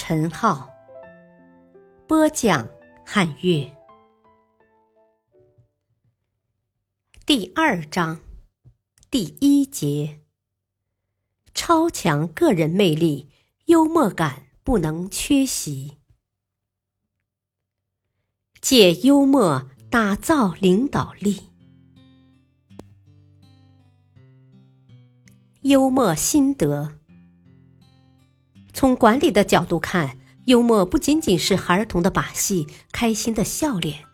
陈浩，播讲汉乐。第二章，第一节：超强个人魅力，幽默感不能缺席。借幽默打造领导力。幽默心得。从管理的角度看，幽默不仅仅是孩童的把戏、开心的笑脸，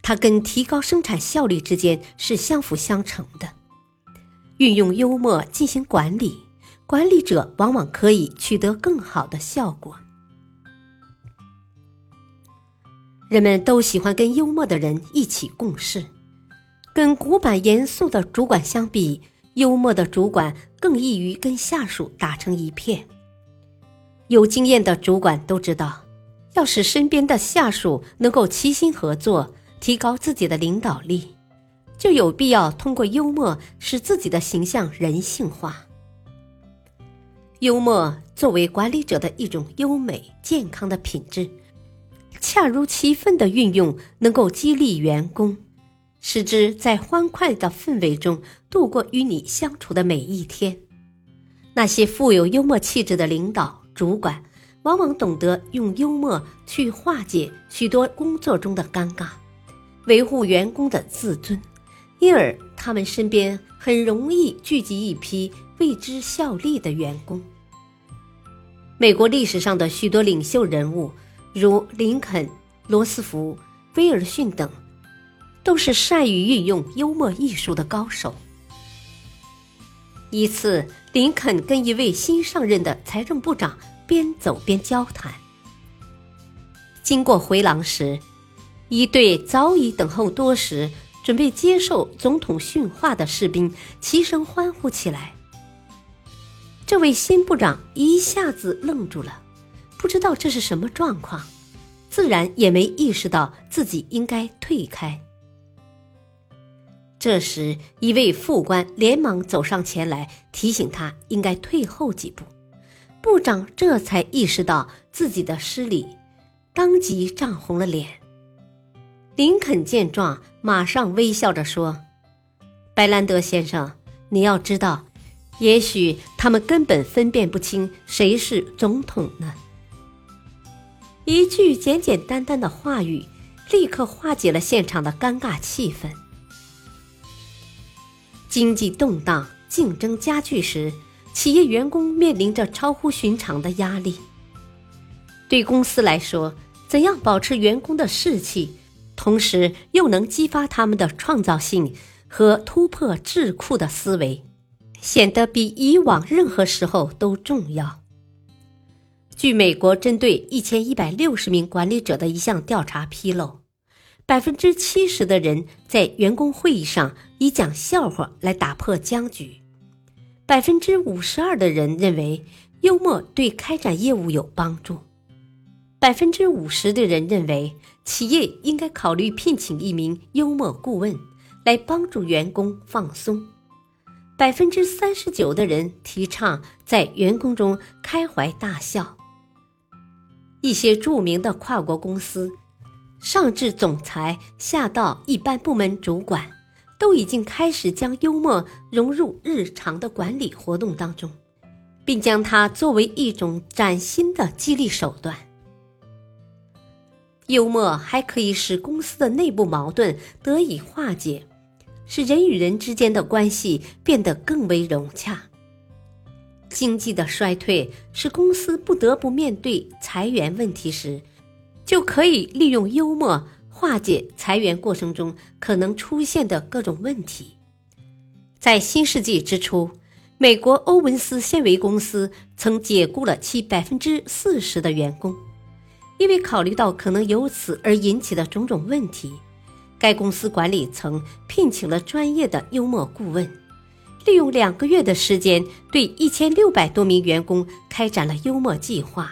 它跟提高生产效率之间是相辅相成的。运用幽默进行管理，管理者往往可以取得更好的效果。人们都喜欢跟幽默的人一起共事，跟古板严肃的主管相比。幽默的主管更易于跟下属打成一片。有经验的主管都知道，要使身边的下属能够齐心合作，提高自己的领导力，就有必要通过幽默使自己的形象人性化。幽默作为管理者的一种优美健康的品质，恰如其分的运用，能够激励员工。使之在欢快的氛围中度过与你相处的每一天。那些富有幽默气质的领导主管，往往懂得用幽默去化解许多工作中的尴尬，维护员工的自尊，因而他们身边很容易聚集一批为之效力的员工。美国历史上的许多领袖人物，如林肯、罗斯福、威尔逊等。都是善于运用幽默艺术的高手。一次，林肯跟一位新上任的财政部长边走边交谈，经过回廊时，一队早已等候多时、准备接受总统训话的士兵齐声欢呼起来。这位新部长一下子愣住了，不知道这是什么状况，自然也没意识到自己应该退开。这时，一位副官连忙走上前来，提醒他应该退后几步。部长这才意识到自己的失礼，当即涨红了脸。林肯见状，马上微笑着说：“白兰德先生，你要知道，也许他们根本分辨不清谁是总统呢。”一句简简单单的话语，立刻化解了现场的尴尬气氛。经济动荡、竞争加剧时，企业员工面临着超乎寻常的压力。对公司来说，怎样保持员工的士气，同时又能激发他们的创造性和突破智库的思维，显得比以往任何时候都重要。据美国针对一千一百六十名管理者的一项调查披露。百分之七十的人在员工会议上以讲笑话来打破僵局，百分之五十二的人认为幽默对开展业务有帮助，百分之五十的人认为企业应该考虑聘请一名幽默顾问来帮助员工放松，百分之三十九的人提倡在员工中开怀大笑。一些著名的跨国公司。上至总裁，下到一般部门主管，都已经开始将幽默融入日常的管理活动当中，并将它作为一种崭新的激励手段。幽默还可以使公司的内部矛盾得以化解，使人与人之间的关系变得更为融洽。经济的衰退使公司不得不面对裁员问题时。就可以利用幽默化解裁员过程中可能出现的各种问题。在新世纪之初，美国欧文斯纤维公司曾解雇了其百分之四十的员工，因为考虑到可能由此而引起的种种问题，该公司管理层聘请了专业的幽默顾问，利用两个月的时间，对一千六百多名员工开展了幽默计划，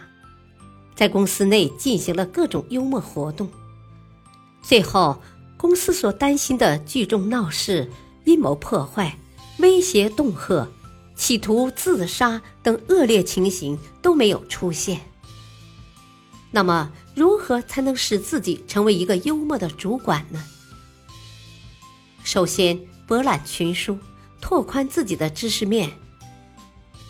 在公司内进行了各种幽默活动。最后，公司所担心的聚众闹事、阴谋破坏、威胁恫吓、企图自杀等恶劣情形都没有出现。那么，如何才能使自己成为一个幽默的主管呢？首先，博览群书，拓宽自己的知识面。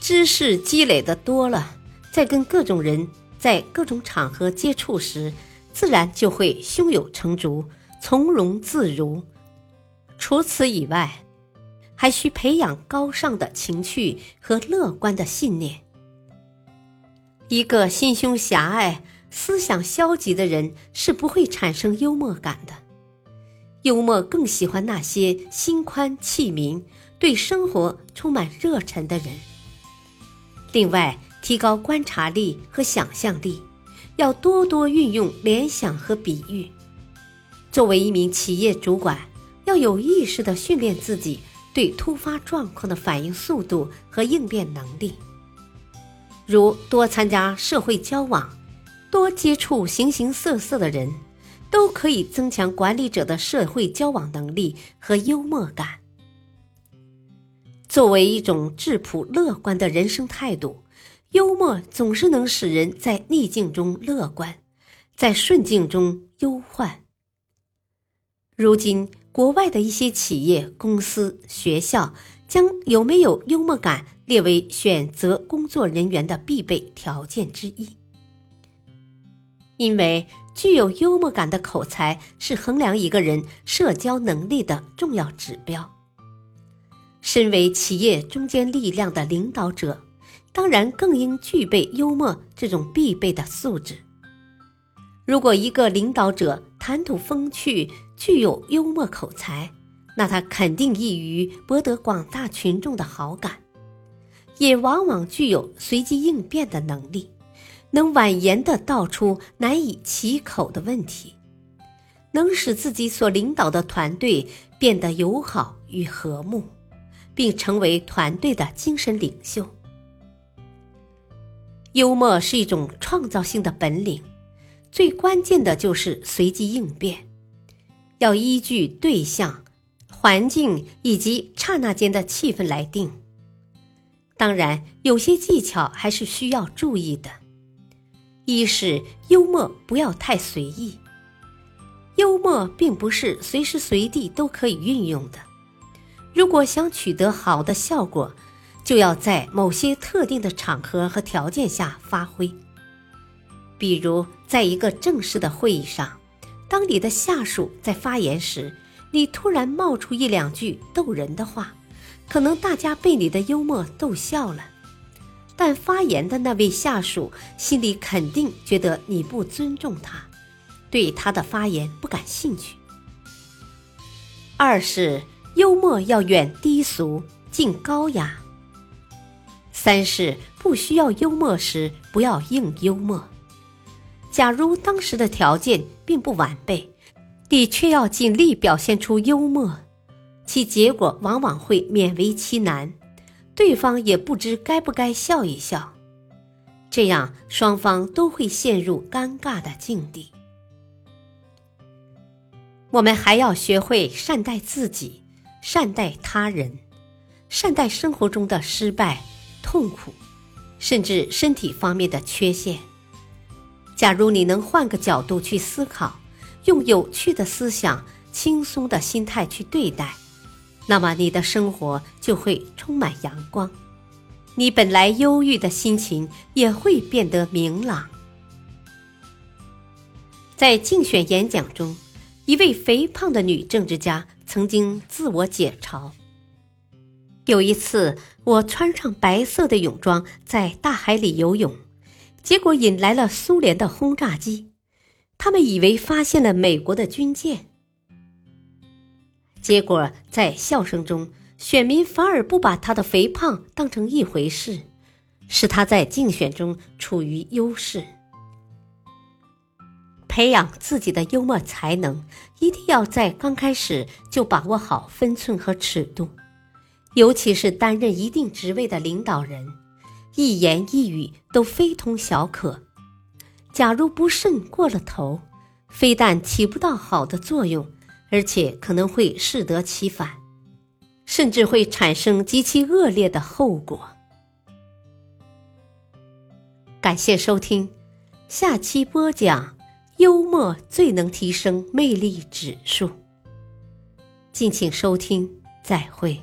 知识积累的多了，在跟各种人在各种场合接触时，自然就会胸有成竹、从容自如。除此以外，还需培养高尚的情趣和乐观的信念。一个心胸狭隘。思想消极的人是不会产生幽默感的，幽默更喜欢那些心宽气明、对生活充满热忱的人。另外，提高观察力和想象力，要多多运用联想和比喻。作为一名企业主管，要有意识地训练自己对突发状况的反应速度和应变能力，如多参加社会交往。多接触形形色色的人，都可以增强管理者的社会交往能力和幽默感。作为一种质朴乐观的人生态度，幽默总是能使人在逆境中乐观，在顺境中忧患。如今，国外的一些企业、公司、学校将有没有幽默感列为选择工作人员的必备条件之一。因为具有幽默感的口才是衡量一个人社交能力的重要指标。身为企业中坚力量的领导者，当然更应具备幽默这种必备的素质。如果一个领导者谈吐风趣、具有幽默口才，那他肯定易于博得广大群众的好感，也往往具有随机应变的能力。能婉言地道出难以启口的问题，能使自己所领导的团队变得友好与和睦，并成为团队的精神领袖。幽默是一种创造性的本领，最关键的就是随机应变，要依据对象、环境以及刹那间的气氛来定。当然，有些技巧还是需要注意的。一是幽默不要太随意，幽默并不是随时随地都可以运用的。如果想取得好的效果，就要在某些特定的场合和条件下发挥。比如，在一个正式的会议上，当你的下属在发言时，你突然冒出一两句逗人的话，可能大家被你的幽默逗笑了。但发言的那位下属心里肯定觉得你不尊重他，对他的发言不感兴趣。二是幽默要远低俗，近高雅。三是不需要幽默时不要硬幽默。假如当时的条件并不完备，你却要尽力表现出幽默，其结果往往会勉为其难。对方也不知该不该笑一笑，这样双方都会陷入尴尬的境地。我们还要学会善待自己，善待他人，善待生活中的失败、痛苦，甚至身体方面的缺陷。假如你能换个角度去思考，用有趣的思想、轻松的心态去对待。那么你的生活就会充满阳光，你本来忧郁的心情也会变得明朗。在竞选演讲中，一位肥胖的女政治家曾经自我解嘲：“有一次，我穿上白色的泳装在大海里游泳，结果引来了苏联的轰炸机，他们以为发现了美国的军舰。”结果，在笑声中，选民反而不把他的肥胖当成一回事，使他在竞选中处于优势。培养自己的幽默才能，一定要在刚开始就把握好分寸和尺度，尤其是担任一定职位的领导人，一言一语都非同小可。假如不慎过了头，非但起不到好的作用，而且可能会适得其反，甚至会产生极其恶劣的后果。感谢收听，下期播讲：幽默最能提升魅力指数。敬请收听，再会。